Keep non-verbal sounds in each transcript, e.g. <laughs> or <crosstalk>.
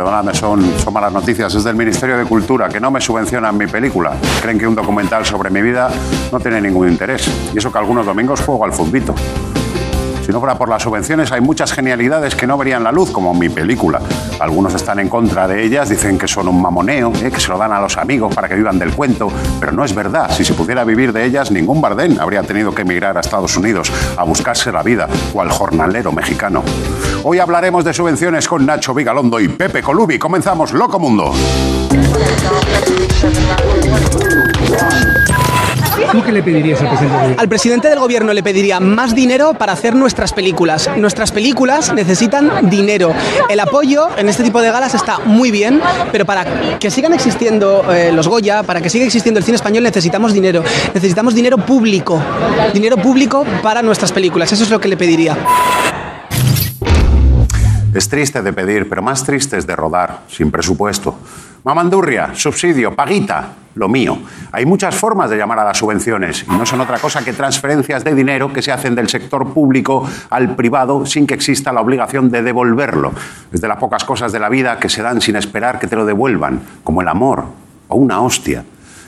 Perdóname, son, son malas noticias. Es del Ministerio de Cultura, que no me subvencionan mi película. Creen que un documental sobre mi vida no tiene ningún interés. Y eso que algunos domingos juego al fundito. Si no fuera por las subvenciones, hay muchas genialidades que no verían la luz, como mi película. Algunos están en contra de ellas, dicen que son un mamoneo, ¿eh? que se lo dan a los amigos para que vivan del cuento, pero no es verdad. Si se pudiera vivir de ellas, ningún Bardén habría tenido que emigrar a Estados Unidos a buscarse la vida, o al jornalero mexicano. Hoy hablaremos de subvenciones con Nacho Vigalondo y Pepe Colubi. Comenzamos Loco Mundo. ¿Tú qué le pedirías al presidente del gobierno? Al presidente del gobierno le pediría más dinero para hacer nuestras películas. Nuestras películas necesitan dinero. El apoyo en este tipo de galas está muy bien, pero para que sigan existiendo eh, los Goya, para que siga existiendo el cine español, necesitamos dinero. Necesitamos dinero público. Dinero público para nuestras películas. Eso es lo que le pediría. Es triste de pedir, pero más triste es de rodar, sin presupuesto. Mamandurria, subsidio, paguita, lo mío. Hay muchas formas de llamar a las subvenciones y no son otra cosa que transferencias de dinero que se hacen del sector público al privado sin que exista la obligación de devolverlo. Es de las pocas cosas de la vida que se dan sin esperar que te lo devuelvan, como el amor o una hostia.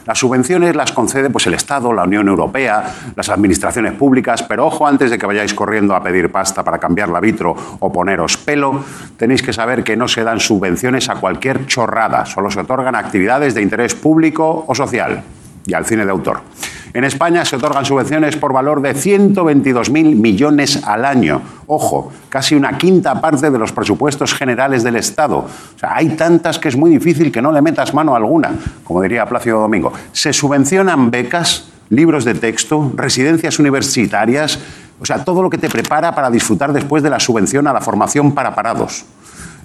Las subvenciones las concede pues, el Estado, la Unión Europea, las administraciones públicas, pero ojo antes de que vayáis corriendo a pedir pasta para cambiar la vitro o poneros pelo, tenéis que saber que no se dan subvenciones a cualquier chorrada, solo se otorgan actividades de interés público o social y al cine de autor. En España se otorgan subvenciones por valor de 122.000 millones al año. Ojo, casi una quinta parte de los presupuestos generales del Estado. O sea, hay tantas que es muy difícil que no le metas mano alguna, como diría Plácido Domingo. Se subvencionan becas, libros de texto, residencias universitarias, o sea, todo lo que te prepara para disfrutar después de la subvención a la formación para parados.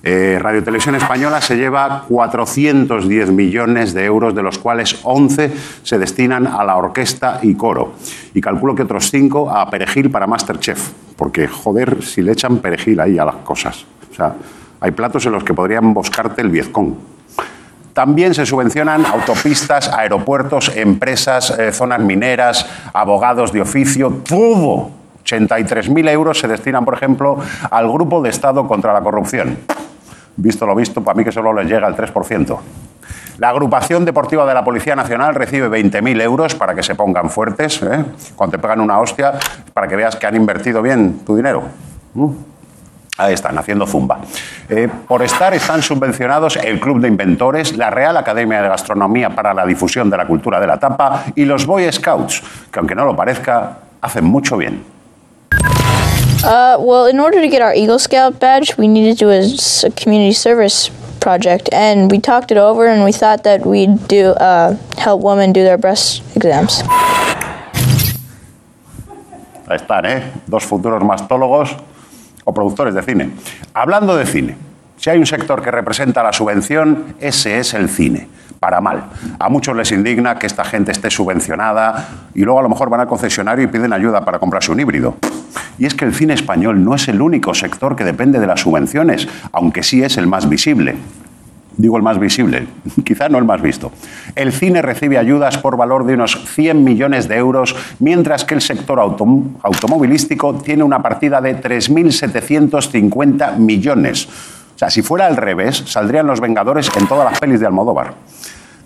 Eh, Radio Televisión Española se lleva 410 millones de euros, de los cuales 11 se destinan a la orquesta y coro. Y calculo que otros 5 a perejil para Masterchef, porque joder, si le echan perejil ahí a las cosas. O sea, hay platos en los que podrían buscarte el viezcón. También se subvencionan autopistas, aeropuertos, empresas, eh, zonas mineras, abogados de oficio, todo. 83.000 euros se destinan, por ejemplo, al Grupo de Estado contra la Corrupción. Visto lo visto, para mí que solo les llega el 3%. La agrupación deportiva de la Policía Nacional recibe 20.000 euros para que se pongan fuertes, ¿eh? cuando te pegan una hostia, para que veas que han invertido bien tu dinero. ¿Mm? Ahí están, haciendo zumba. Eh, por estar están subvencionados el Club de Inventores, la Real Academia de Gastronomía para la Difusión de la Cultura de la Tapa y los Boy Scouts, que aunque no lo parezca, hacen mucho bien. Uh, well, in order to get our Eagle Scout badge, we needed to do a community service project, and we talked it over, and we thought that we'd do uh, help women do their breast exams. Ahí están, ¿eh? Dos futuros mastólogos o productores de cine. Hablando de cine, si hay un sector que representa la subvención, ese es el cine. Para mal. A muchos les indigna que esta gente esté subvencionada y luego a lo mejor van al concesionario y piden ayuda para comprarse un híbrido. Y es que el cine español no es el único sector que depende de las subvenciones, aunque sí es el más visible. Digo el más visible, <laughs> quizá no el más visto. El cine recibe ayudas por valor de unos 100 millones de euros, mientras que el sector autom- automovilístico tiene una partida de 3.750 millones. O sea, si fuera al revés, saldrían los Vengadores en todas las pelis de Almodóvar.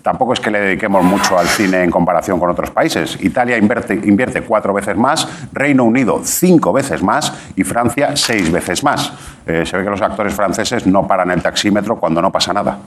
Tampoco es que le dediquemos mucho al cine en comparación con otros países. Italia invierte, cuatro veces más, Reino Unido cinco veces más y Francia seis veces más. Eh, se ve que los actores franceses no paran el taxímetro cuando no pasa nada.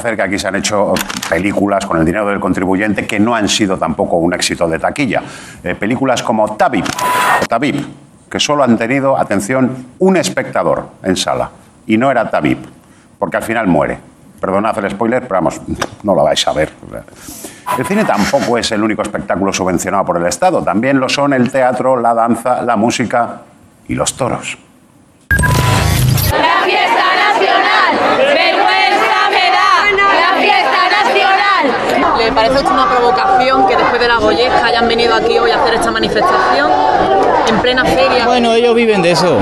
Reconocer que aquí se han hecho películas con el dinero del contribuyente que no han sido tampoco un éxito de taquilla. Eh, películas como Tabib, o Tabib, que solo han tenido, atención, un espectador en sala. Y no era Tabib, porque al final muere. Perdonad el spoiler, pero vamos, no lo vais a ver. El cine tampoco es el único espectáculo subvencionado por el Estado. También lo son el teatro, la danza, la música y los toros. La fiesta nacional, vergüenza me da, la fiesta nacional. ¿Le parece a usted una provocación que después de la Goyesca hayan venido aquí hoy a hacer esta manifestación en plena feria? Bueno, ellos viven de eso.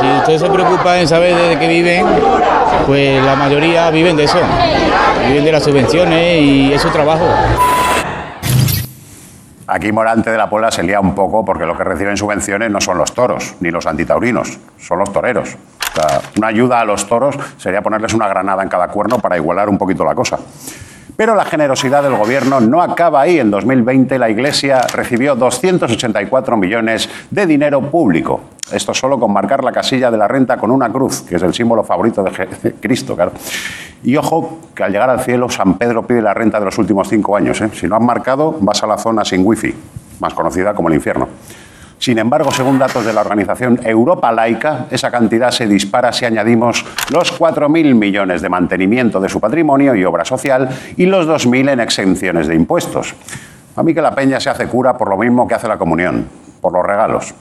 Si usted se preocupa en saber de qué viven, pues la mayoría viven de eso. Viven de las subvenciones y es su trabajo. Aquí Morante de la Puebla se lía un poco porque lo que reciben subvenciones no son los toros ni los antitaurinos, son los toreros. O sea, una ayuda a los toros sería ponerles una granada en cada cuerno para igualar un poquito la cosa. Pero la generosidad del gobierno no acaba ahí. En 2020 la Iglesia recibió 284 millones de dinero público. Esto solo con marcar la casilla de la renta con una cruz, que es el símbolo favorito de <laughs> Cristo, claro. Y ojo, que al llegar al cielo San Pedro pide la renta de los últimos cinco años. ¿eh? Si no has marcado, vas a la zona sin wifi, más conocida como el infierno. Sin embargo, según datos de la organización Europa Laica, esa cantidad se dispara si añadimos los 4.000 millones de mantenimiento de su patrimonio y obra social y los 2.000 en exenciones de impuestos. A mí que la peña se hace cura por lo mismo que hace la comunión, por los regalos.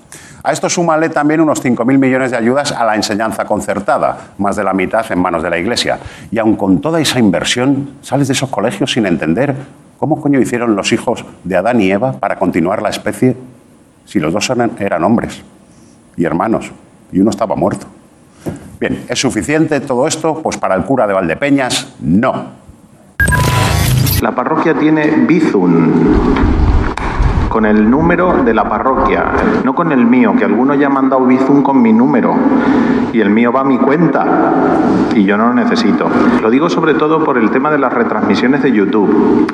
A esto súmale también unos 5.000 millones de ayudas a la enseñanza concertada, más de la mitad en manos de la Iglesia. Y aun con toda esa inversión, sales de esos colegios sin entender cómo coño hicieron los hijos de Adán y Eva para continuar la especie si los dos eran, hombres y hermanos y uno estaba muerto. Bien, ¿es suficiente todo esto? Pues para el cura de Valdepeñas, no. La parroquia tiene Bizum con el número de la parroquia, no con el mío, que algunos ya han mandado Bizum con mi número y el mío va a mi cuenta y yo no lo necesito. Lo digo sobre todo por el tema de las retransmisiones de YouTube.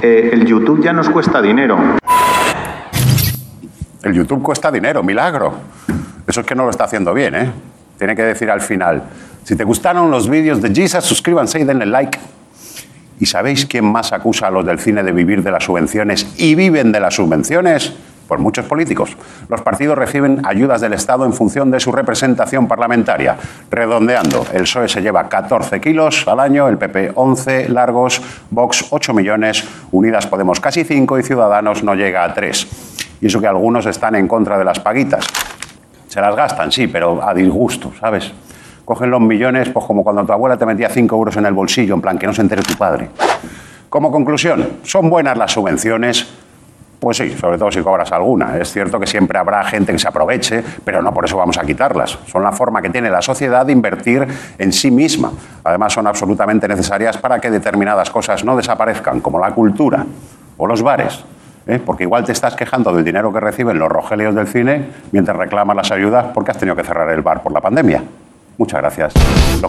Eh, el YouTube ya nos cuesta dinero. El YouTube cuesta dinero, milagro. Eso es que no lo está haciendo bien, ¿eh? Tiene que decir al final, si te gustaron los vídeos de Jesus, suscríbanse y denle like. ¿Y sabéis quién más acusa a los del cine de vivir de las subvenciones y viven de las subvenciones? Pues muchos políticos. Los partidos reciben ayudas del Estado en función de su representación parlamentaria. Redondeando, el PSOE se lleva 14 kilos al año, el PP 11 largos, Vox 8 millones, Unidas Podemos casi 5 y Ciudadanos no llega a 3. Y eso que algunos están en contra de las paguitas. Se las gastan, sí, pero a disgusto, ¿sabes? Cogen los millones, pues como cuando tu abuela te metía 5 euros en el bolsillo, en plan que no se entere tu padre. Como conclusión, ¿son buenas las subvenciones? Pues sí, sobre todo si cobras alguna. Es cierto que siempre habrá gente que se aproveche, pero no por eso vamos a quitarlas. Son la forma que tiene la sociedad de invertir en sí misma. Además, son absolutamente necesarias para que determinadas cosas no desaparezcan, como la cultura o los bares. ¿Eh? Porque igual te estás quejando del dinero que reciben los rogelios del cine mientras reclamas las ayudas porque has tenido que cerrar el bar por la pandemia. Muchas gracias. Lo.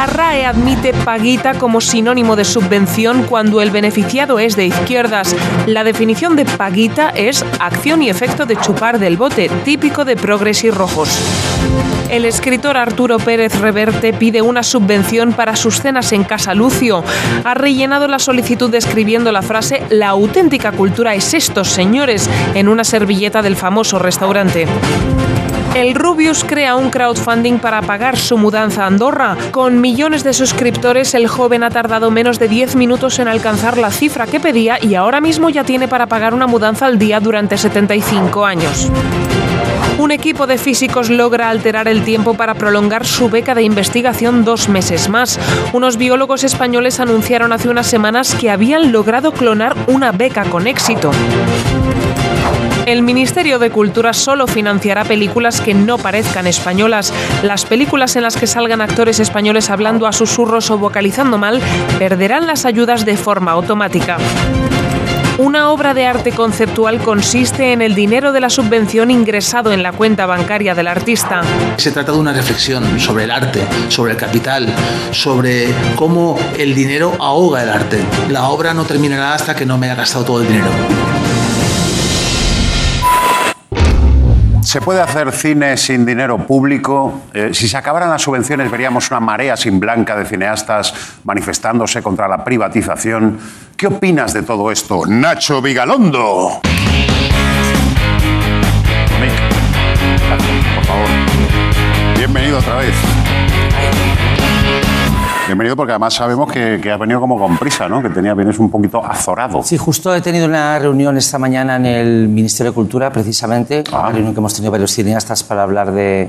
La RAE admite paguita como sinónimo de subvención cuando el beneficiado es de izquierdas. La definición de paguita es acción y efecto de chupar del bote, típico de progres y rojos. El escritor Arturo Pérez Reverte pide una subvención para sus cenas en Casa Lucio. Ha rellenado la solicitud escribiendo la frase La auténtica cultura es esto, señores, en una servilleta del famoso restaurante. El Rubius crea un crowdfunding para pagar su mudanza a Andorra. Con millones de suscriptores, el joven ha tardado menos de 10 minutos en alcanzar la cifra que pedía y ahora mismo ya tiene para pagar una mudanza al día durante 75 años. Un equipo de físicos logra alterar el tiempo para prolongar su beca de investigación dos meses más. Unos biólogos españoles anunciaron hace unas semanas que habían logrado clonar una beca con éxito. El Ministerio de Cultura solo financiará películas que no parezcan españolas. Las películas en las que salgan actores españoles hablando a susurros o vocalizando mal perderán las ayudas de forma automática. Una obra de arte conceptual consiste en el dinero de la subvención ingresado en la cuenta bancaria del artista. Se trata de una reflexión sobre el arte, sobre el capital, sobre cómo el dinero ahoga el arte. La obra no terminará hasta que no me haya gastado todo el dinero. ¿Se puede hacer cine sin dinero público? Eh, si se acabaran las subvenciones, veríamos una marea sin blanca de cineastas manifestándose contra la privatización. ¿Qué opinas de todo esto, Nacho Vigalondo? Por favor. Bienvenido otra vez. Bienvenido porque además sabemos que, que has venido como con prisa, ¿no? Que tenía, vienes un poquito azorado. Sí, justo he tenido una reunión esta mañana en el Ministerio de Cultura, precisamente, una reunión que hemos tenido varios cineastas para hablar de,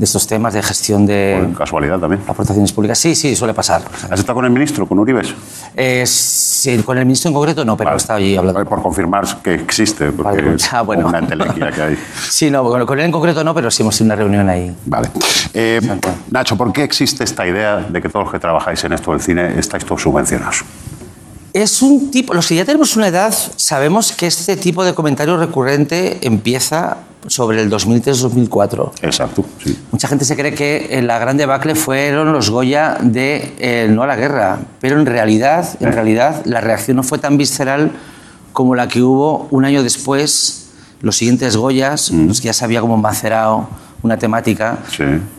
de estos temas de gestión de casualidad también. aportaciones públicas. Sí, sí, suele pasar. ¿Has estado con el ministro, con Uribes? Eh, sí, con el ministro en concreto no, pero he estado allí hablando. Por confirmar que existe, porque Vale, es ah, bueno. una entelequia que hay. <laughs> Sí, no, con con él en concreto no, pero sí hemos tenido una reunión ahí. Vale. Eh, Nacho, ¿por qué existe esta idea de que todos los que trabajáis en esto del cine estáis todos subvencionados? Es un tipo, los que ya tenemos una edad, sabemos que este tipo de comentario recurrente empieza sobre el 2003-2004. Exacto, sí. Mucha gente se cree que eh, la gran debacle fueron los Goya de eh, No a la guerra, pero en realidad, en realidad la reacción no fue tan visceral como la que hubo un año después, los siguientes Goyas, los que ya se había como macerado una temática,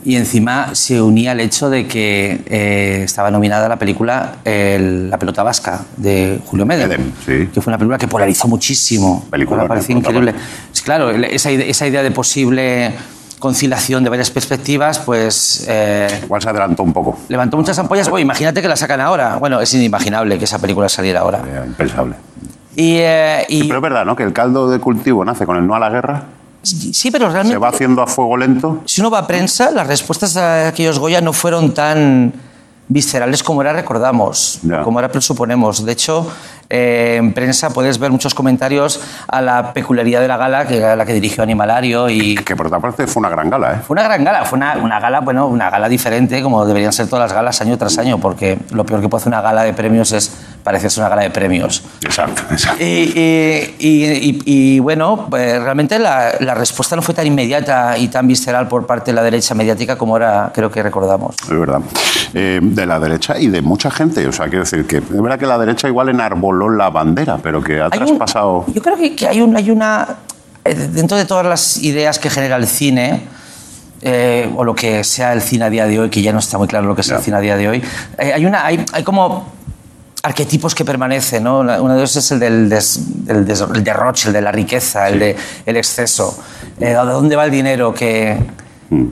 y encima se unía el hecho de que eh, estaba nominada la película el- La pelota vasca de Julio Medem, que fue una película que polarizó muchísimo. Peliculón, me pareció ¿eh? increíble. Sí, Claro, esa, esa idea de posible conciliación de varias perspectivas, pues... Igual se adelantó un poco. Levantó muchas ampollas. Bueno, imagínate que la sacan ahora. Bueno, es inimaginable que esa película saliera ahora. impensable. Y, eh, y- Pero es verdad, ¿no? Que el caldo de cultivo nace con el no a la guerra. Sí, pero realmente... Se va haciendo a fuego lento. Si uno va a prensa, las respuestas a aquellos Goya no fueron tan viscerales como ahora recordamos, como ahora presuponemos. De hecho, eh, en prensa puedes ver muchos comentarios a la peculiaridad de la gala, que era la que dirigió Animalario y... Que por otra parte fue una gran gala, ¿eh? Fue una gran gala, fue una, una gala, bueno, una gala diferente, como deberían ser todas las galas año tras año, porque lo peor que puede hacer una gala de premios es parecerse una gala de premios. Exacto, exacto. Y, y- y- y- bueno, pues, realmente la, la respuesta no fue tan inmediata y tan visceral por parte de la derecha mediática como ahora creo que recordamos. Es verdad. Eh, de la derecha y de mucha gente. O sea, quiero decir que es verdad que la derecha igual enarboló la bandera, pero que ha Hay un- traspasado. Yo creo que, que hay, un- hay una. eh, Dentro de todas las ideas que genera el cine, eh, o lo que sea el cine a día de hoy, que ya no está muy claro lo que es el cine a día de hoy, eh, hay, una, hay, hay como arquetipos que permanecen, ¿no? Uno de ellos es el del des- del des- el derroche, el de la riqueza, el de el exceso. Eh, ¿De dónde va el dinero que,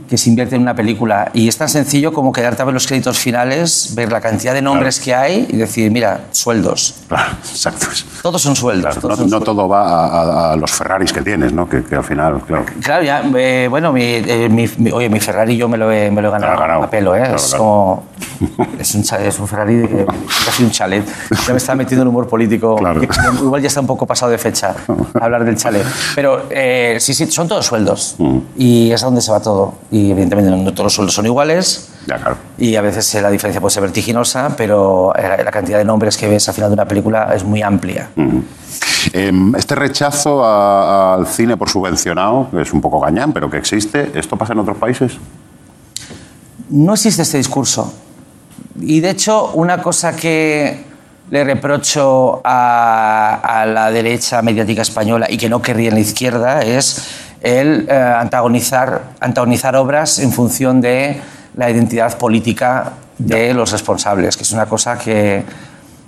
que se invierte en una película? Y es tan sencillo como quedarte a ver los créditos finales, ver la cantidad de nombres que hay y decir, mira, sueldos. Claro, <laughs> exacto. Todos son sueldos. No, todos son no todo va a, los Ferraris que tienes, ¿no? Que, que al final, claro. Claro, ya, eh, bueno, mi, eh, mi- mi- oye, mi Ferrari yo me lo he, me lo he ganado, a pelo, ¿eh? Es como... <laughs> Es un, es un Ferrari de casi un chalet. Ya me está metiendo en humor político. que <laughs> Igual ya está un poco pasado de fecha hablar del chalet. Pero eh, sí, sí, son todos sueldos. Mm. Y es a donde se va todo. Y evidentemente no, todos los sueldos son iguales. Ya, claro. Y a veces eh, la diferencia puede ser vertiginosa, pero eh, la cantidad de nombres que ves al final de una película es muy amplia. Eh, este rechazo a- al cine por subvencionado, que es un poco gañán, pero que existe, ¿esto pasa en otros países? No existe este discurso. Y de hecho, una cosa que le reprocho a, a la derecha mediática española y que no querría en la izquierda es el eh, antagonizar, antagonizar obras en función de la identidad política de los responsables, que es una cosa que...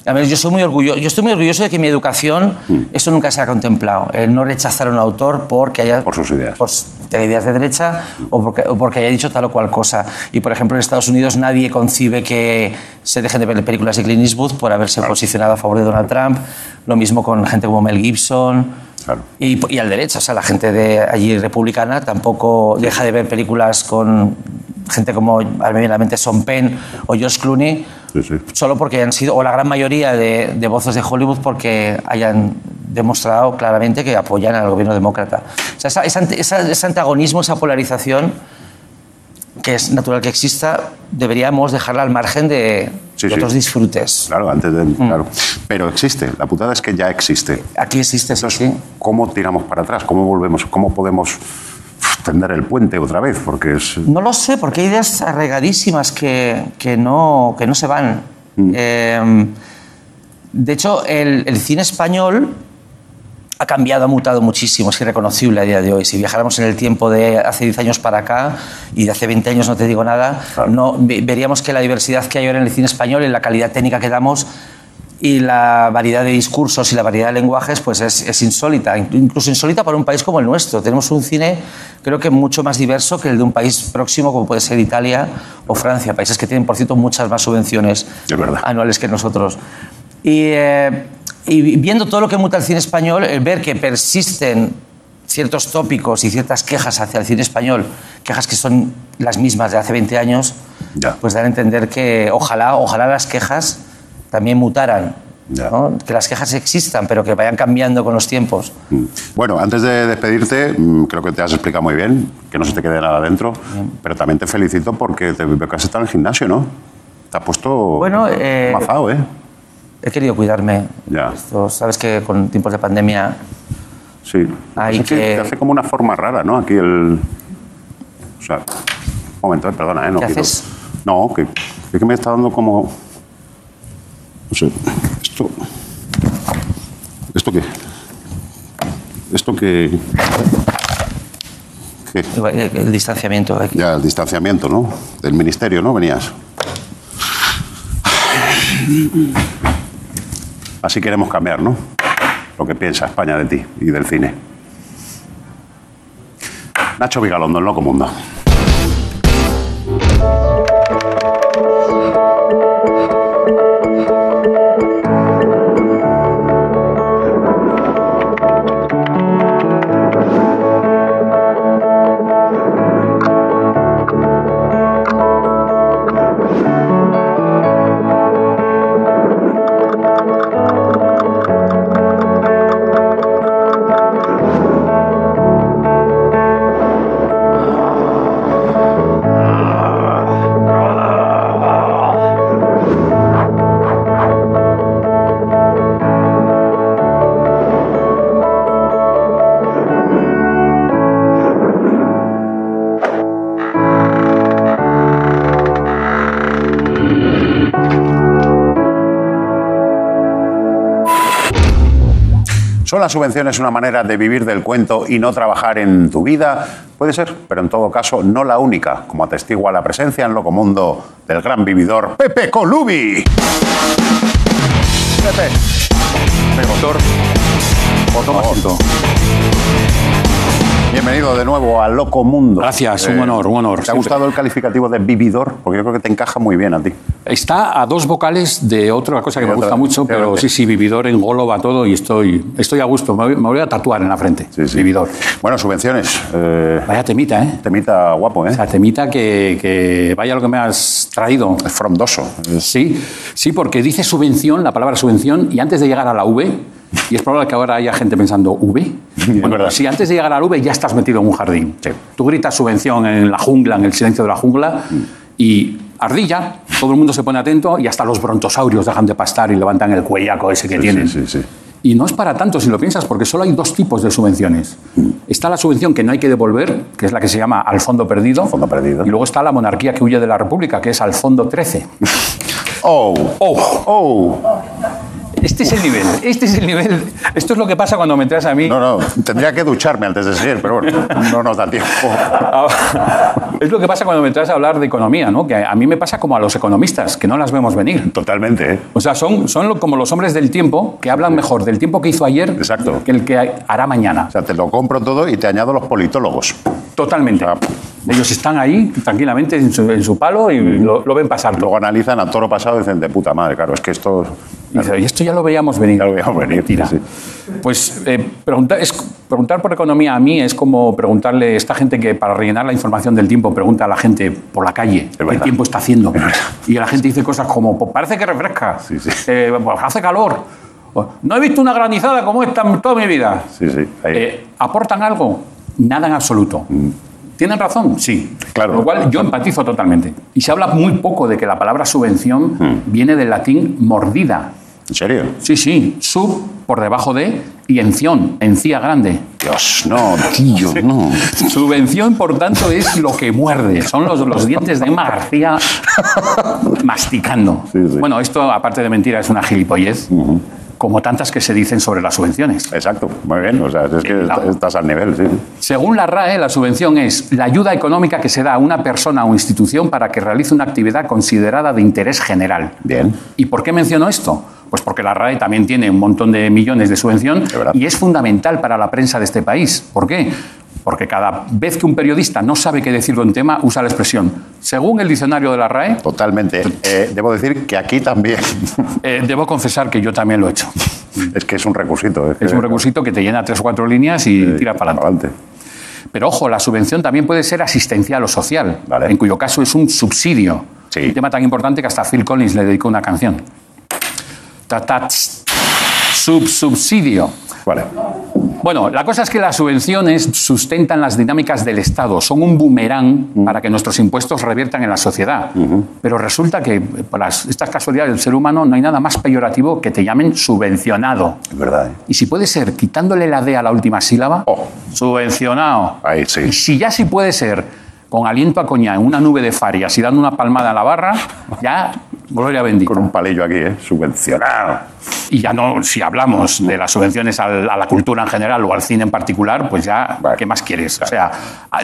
A ver, yo, soy muy orgulloso, yo estoy muy orgulloso de que mi educación eso nunca se ha contemplado. El no rechazar a un autor porque haya... Por sus ideas. Por tenga ideas de derecha o porque, o porque haya dicho tal o cual cosa. Y, por ejemplo, en Estados Unidos nadie concibe que se dejen de ver películas de Clint Eastwood por haberse posicionado a favor de Donald Trump. Lo mismo con gente como Mel Gibson. Y, y al derecha, o sea, la gente de allí republicana tampoco deja de ver películas con gente como, a mí la mente, Sean Penn o George Clooney, solo porque hayan sido, o la gran mayoría de, de voces de Hollywood porque hayan demostrado claramente que apoyan al gobierno demócrata. O sea, esa- esa- ese antagonismo, esa polarización, que es natural que exista, deberíamos dejarla al margen de, Sí, otros disfrutes. Claro, antes de. Claro. Pero existe. La putada es que ya existe. Aquí existe, Entonces, ¿cómo tiramos para atrás? ¿Cómo volvemos? ¿Cómo podemos tender el puente otra vez? Porque es. No lo sé, porque hay ideas arraigadísimas que, que, no, que no se van. Eh, de hecho, el, el cine español ha cambiado, ha mutado muchísimo, es irreconocible a día de hoy. Si viajáramos en el tiempo de hace 10 años para acá y de hace 20 años no te digo nada, no, ve- veríamos que la diversidad que hay ahora en el cine español, en la calidad técnica que damos y la variedad de discursos y la variedad de lenguajes pues es, es insólita, incluso insólita para un país como el nuestro. Tenemos un cine creo que mucho más diverso que el de un país próximo como puede ser Italia o Francia, países que tienen por cierto muchas más subvenciones anuales que nosotros. Y, eh, y viendo todo lo que muta el cine español, el ver que persisten ciertos tópicos y ciertas quejas hacia el cine español, quejas que son las mismas de hace 20 años, pues dan a entender que ojalá, ojalá las quejas también mutaran. ¿no? Que las quejas existan, pero que vayan cambiando con los tiempos. Bueno, antes de despedirte, mm, creo que te has explicado muy bien, que no se te quede nada dentro, pero también te felicito porque te veo que has estado en el gimnasio, ¿no? Te has puesto Bueno, eh, mazao, ¿eh? He querido cuidarme. Ya. Esto, Sabes que con tiempos de pandemia Sí. Hay Es que hace como una forma rara, ¿no? Aquí el... O sea, un momento, eh, perdona, ¿eh? No ¿Qué quiero- haces? No, que, es que me está dando como... No sé, esto... ¿Esto qué? ¿Esto qué? ¿Qué? el, el distanciamiento. aquí. Ya, el distanciamiento, ¿no? Del ministerio, ¿no? Venías. Así queremos cambiar, ¿no? Lo que piensa España de ti y del cine. Nacho Vigalondo, en Loco Mundo. ¿Son las subvenciones una manera de vivir del cuento y no trabajar en tu vida? Puede ser, pero en todo caso no la única, como atestigua la presencia en Locomundo del gran vividor Pepe Colubi. Pepe. Doctor, toma. Bienvenido de nuevo a Loco Mundo. Gracias, un honor, un honor, ¿Te ha siempre. gustado el calificativo de vividor? Porque yo creo que te encaja muy bien a ti. Está a dos vocales de otra cosa que me gusta mucho, pero sí, sí, vividor engloba todo y estoy, estoy a gusto. Me voy, a tatuar en la frente. Vividor. Bueno, subvenciones. eh, Vaya temita, ¿eh? Temita guapo, ¿eh? O sea, temita que, que vaya lo que me has traído. Es frondoso. Sí, sí, porque dice subvención, la palabra subvención, y antes de llegar a la V, y es probable que ahora haya gente pensando, ¿V? Bueno, sí, antes de llegar a la V ya estás metido en un jardín. Tú gritas subvención en la jungla, en el silencio de la jungla, y ardilla, todo el mundo se pone atento y hasta los brontosaurios dejan de pastar y levantan el cuellaco ese que tienen. Y no es para tanto si lo piensas, porque solo hay dos tipos de subvenciones. Está la subvención que no hay que devolver, que es la que se llama al fondo perdido. Fondo perdido. Y luego está la monarquía que huye de la república, que es al fondo 13. <laughs> Oh, oh, oh. Este es el nivel, este es el nivel. Esto es lo que pasa cuando me traes a mí. No, no, tendría que ducharme antes de seguir, pero bueno, no nos da tiempo. <laughs> Es lo que pasa cuando me traes a hablar de economía, ¿no? Que a mí me pasa como a los economistas, que no las vemos venir. Totalmente, ¿eh? O sea, son, son como los hombres del tiempo que hablan mejor del tiempo que hizo ayer Exacto. que el que hará mañana. O sea, te lo compro todo y te añado los politólogos. Totalmente. Ellos están ahí tranquilamente en su, en su palo y lo, lo ven pasar. Luego analizan a toro pasado y dicen, de puta madre, claro, es que esto... Y dice, "Y esto ya lo veíamos venir. Ya lo veíamos venir, sí. Pues eh, preguntar, es, preguntar por economía a mí es como preguntarle a esta gente que para rellenar la información del tiempo pregunta a la gente por la calle qué tiempo está haciendo. Y la gente dice cosas como, "Pues parece que refresca, Eh, pues hace calor, no he visto una granizada como esta en toda mi vida. Sí, sí. Eh, ¿Aportan algo? Nada en absoluto. ¿Tienen razón? Sí. Claro. Lo cual yo empatizo totalmente. Y se habla muy poco de que la palabra subvención Mm. viene del latín mordida. ¿En serio? Sí, sí. Sub por debajo de y ención, encía grande. Dios, no, tío, no. Subvención, por tanto, es lo que muerde. Son los, los dientes de Emma García masticando. Bueno, esto, aparte de mentira, es una gilipollez. Como tantas que se dicen sobre las subvenciones. Exacto, muy bien, o sea, es que est- estás al nivel, sí. Según la RAE, la subvención es la ayuda económica que se da a una persona o institución para que realice una actividad considerada de interés general. Bien. ¿Y por qué menciono esto? Pues porque la RAE también tiene un montón de millones de subvención y es fundamental para la prensa de este país. ¿Por qué? Porque cada vez que un periodista no sabe qué decir de un tema, usa la expresión. Según el diccionario de la RAE. Totalmente. Eh, debo decir que aquí también. <laughs> Eh, debo confesar que yo también lo he hecho. Es que es un recursito. Es un recursito que te llena tres o cuatro líneas y tira para adelante. Pero ojo, la subvención también puede ser asistencial o social, en cuyo caso es un subsidio. Un tema tan importante que hasta Phil Collins le dedicó una canción. Tatats. Sub subsidio. Vale. Bueno, la cosa es que las subvenciones sustentan las dinámicas del Estado, son un boomerang para que nuestros impuestos reviertan en la sociedad. Pero resulta que por las- estas casualidades del ser humano no hay nada más peyorativo que te llamen subvencionado. Es verdad. ¿eh? Y si puede ser quitándole la D a la última sílaba, subvencionado. Ahí sí. Y si ya sí puede ser con aliento a coña en una nube de farias y dando una palmada a la barra, ya gloria bendita. Con un palillo aquí, ¿eh? Subvencionado. Y ya no, si hablamos de las subvenciones a la cultura en general o al cine en particular, pues ya, ¿qué más quieres? O sea,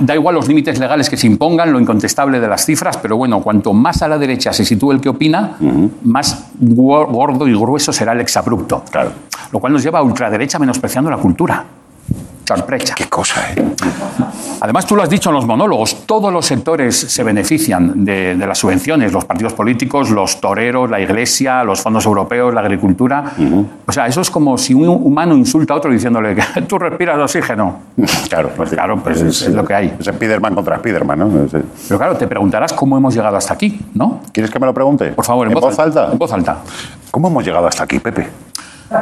da igual los límites legales que se impongan, lo incontestable de las cifras, pero bueno, cuanto más a la derecha se sitúe el que opina, más gu- gordo y grueso será el exabrupto. Claro. Lo cual nos lleva a ultraderecha menospreciando la cultura. Sorpresa. Qué cosa, ¿eh? Además, tú lo has dicho en los monólogos, todos los sectores se benefician de, de las subvenciones, los partidos políticos, los toreros, la iglesia, los fondos europeos, la agricultura. O sea, eso es como si un humano insulta a otro diciéndole que <laughs> tú respiras oxígeno. Claro, pues, claro, pues es, es lo que hay. Es Spiderman contra Spiderman, ¿no? Es- Pero claro, te preguntarás cómo hemos llegado hasta aquí, ¿no? ¿Quieres que me lo pregunte? Por favor, en, ¿En voz alta? En voz alta. ¿Cómo hemos llegado hasta aquí, Pepe?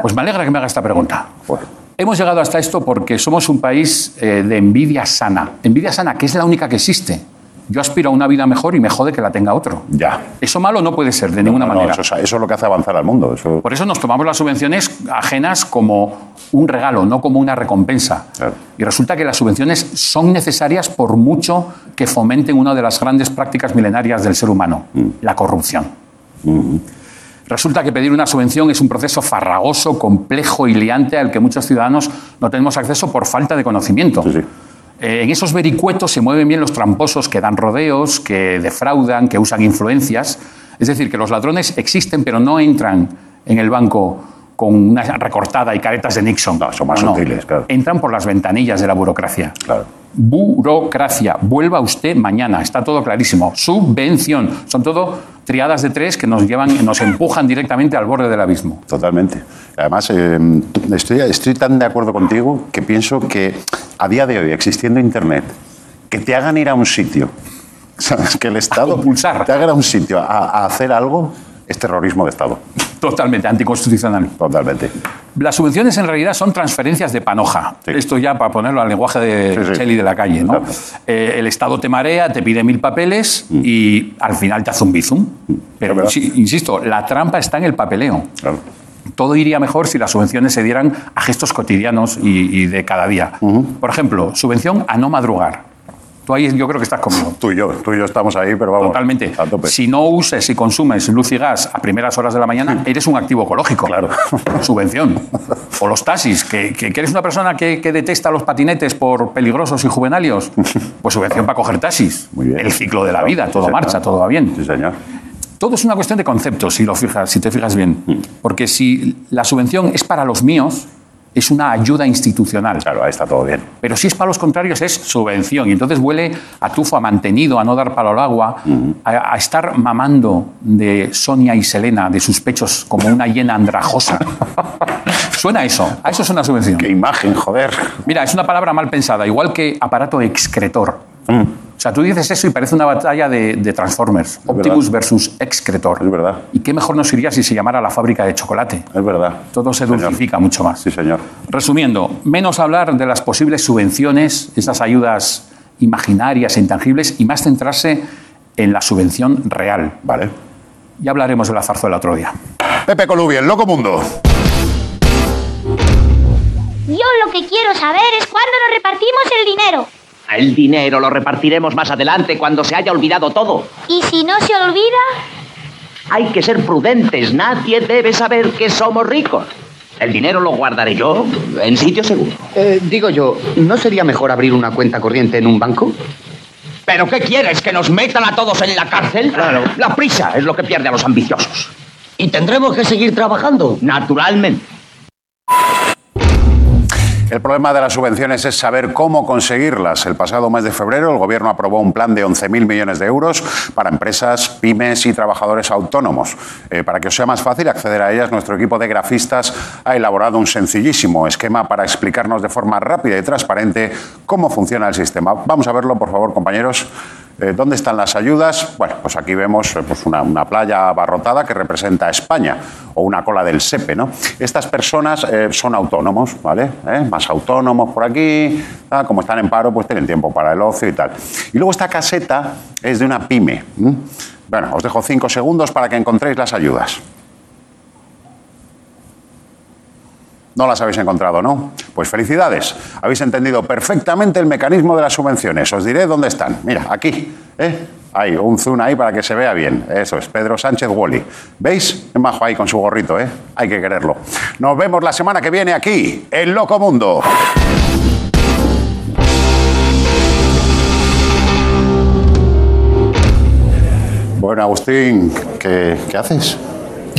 Pues me alegra que me haga esta pregunta. Pues, Hemos llegado hasta esto porque somos un país eh, de envidia sana. Envidia sana, que es la única que existe. Yo aspiro a una vida mejor y me jode que la tenga otro. Ya. Eso malo no puede ser de ninguna No, no, manera. eso, es- eso es lo que hace avanzar al mundo. Eso... Por eso nos tomamos las subvenciones ajenas como un regalo, no como una recompensa. Y resulta que las subvenciones son necesarias por mucho que fomenten una de las grandes prácticas milenarias del ser humano, la corrupción. Resulta que pedir una subvención es un proceso farragoso, complejo y liante al que muchos ciudadanos no tenemos acceso por falta de conocimiento. Eh, en esos vericuetos se mueven bien los tramposos que dan rodeos, que defraudan, que usan influencias. Es decir, que los ladrones existen, pero no entran en el banco con una recortada y caretas de Nixon. No, son más sutiles, claro. Entran por las ventanillas de la burocracia. Claro. Burocracia. Vuelva usted mañana. Está todo clarísimo. Subvención. Son todo triadas de tres que nos llevan, nos empujan directamente al borde del abismo. Totalmente. Además, eh, estoy, estoy tan de acuerdo contigo que pienso que a día de hoy, existiendo Internet, que te hagan ir a un sitio, <laughs> ¿sabes? Que el Estado te haga ir a un sitio a, a hacer algo, es terrorismo de Estado. Totalmente anticonstitucional. Totalmente. Las subvenciones en realidad son transferencias de panoja. Esto ya para ponerlo al lenguaje de Chely de la calle. ¿no? Eh, el Estado te marea, te pide mil papeles y al final te hace un bizum. Pero insi- insisto, la trampa está en el papeleo. Todo iría mejor si las subvenciones se dieran a gestos cotidianos y, y de cada día. Por ejemplo, subvención a no madrugar. Tú ahí yo creo que estás conmigo. Tú y yo, tú y yo estamos ahí, pero vamos. Totalmente. Si no uses y consumes luz y gas a primeras horas de la mañana, eres un activo ecológico. Claro. <laughs> Subvención. O los taxis, que, que- que eres una persona que, que detesta los patinetes por peligrosos y juvenalios, <laughs> pues subvención para coger taxis. El ciclo de la vida, todo marcha, todo va bien. Sí, señor. Todo es una cuestión de conceptos, si, lo fijas, si te fijas bien. Porque si la subvención es para los míos, es una ayuda institucional. Claro, ahí está todo bien. Pero si es para los contrarios, es subvención. Y entonces huele a tufo, a mantenido, a no dar palo al agua, a, a estar mamando de Sonia y Selena, de sus pechos, como una hiena andrajosa. <laughs> Suena eso. A eso es una subvención. Qué imagen, joder. Mira, es una palabra mal pensada, igual que aparato excretor. O sea, tú dices eso y parece una batalla de, de Transformers. Optimus versus excretor. Es verdad. ¿Y qué mejor nos iría si se llamara la fábrica de chocolate? Es verdad. Todo se dulcifica mucho más. Sí, señor. Resumiendo, menos hablar de las posibles subvenciones, esas ayudas imaginarias e intangibles, y más centrarse en la subvención real. Vale. Ya hablaremos de la zarzuela otro día. Pepe Colubi, el loco mundo. Yo lo que quiero saber es cuándo nos repartimos el dinero. El dinero lo repartiremos más adelante cuando se haya olvidado todo. Y si no se olvida, Hay que ser prudentes. Nadie debe saber que somos ricos. El dinero lo guardaré yo en sitio seguro. Eh, digo yo, ¿no sería mejor abrir una cuenta corriente en un banco? ¿Pero qué quieres? ¿Que nos metan a todos en la cárcel? Claro. La prisa es lo que pierde a los ambiciosos. ¿Y tendremos que seguir trabajando? Naturalmente. El problema de las subvenciones es saber cómo conseguirlas. El pasado mes de febrero el Gobierno aprobó un plan de 11.000 millones de euros para empresas, pymes y trabajadores autónomos. Eh, para que os sea más fácil acceder a ellas, nuestro equipo de grafistas ha elaborado un sencillísimo esquema para explicarnos de forma rápida y transparente cómo funciona el sistema. Vamos a verlo, por favor, compañeros. Eh, ¿Dónde están las ayudas? Bueno, pues aquí vemos eh, pues una, playa abarrotada que representa a España o una cola del SEPE. ¿no? Estas personas eh, son autónomos, ¿vale? ¿Eh? Más autónomos por aquí, como están en paro, pues tienen tiempo para el ocio y tal. Y luego esta caseta es de una pyme. Bueno, os dejo cinco segundos para que encontréis las ayudas. No las habéis encontrado, ¿no? Pues felicidades. Habéis entendido perfectamente el mecanismo de las subvenciones. Os diré dónde están. Mira, aquí. ¿eh? Hay un zoom ahí para que se vea bien. Eso es, Pedro Sánchez Wally. ¿Veis? Es majo ahí con su gorrito, ¿eh? Hay que quererlo. Nos vemos la semana que viene aquí, en Loco Mundo. Bueno, Agustín, ¿qué, qué haces?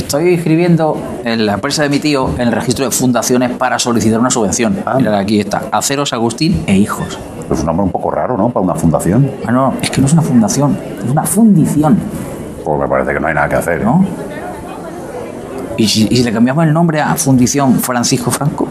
Estoy escribiendo en la empresa de mi tío en el registro de fundaciones para solicitar una subvención. Mira, aquí está. Aceros Agustín e Hijos. Es un nombre un poco raro, ¿no? Para una fundación. Ah, no, es que no es una fundación, es una fundición. Pues me parece que no hay nada que hacer. ¿eh? ¿No? ¿Y si, y si le cambiamos el nombre a Fundición Francisco Franco?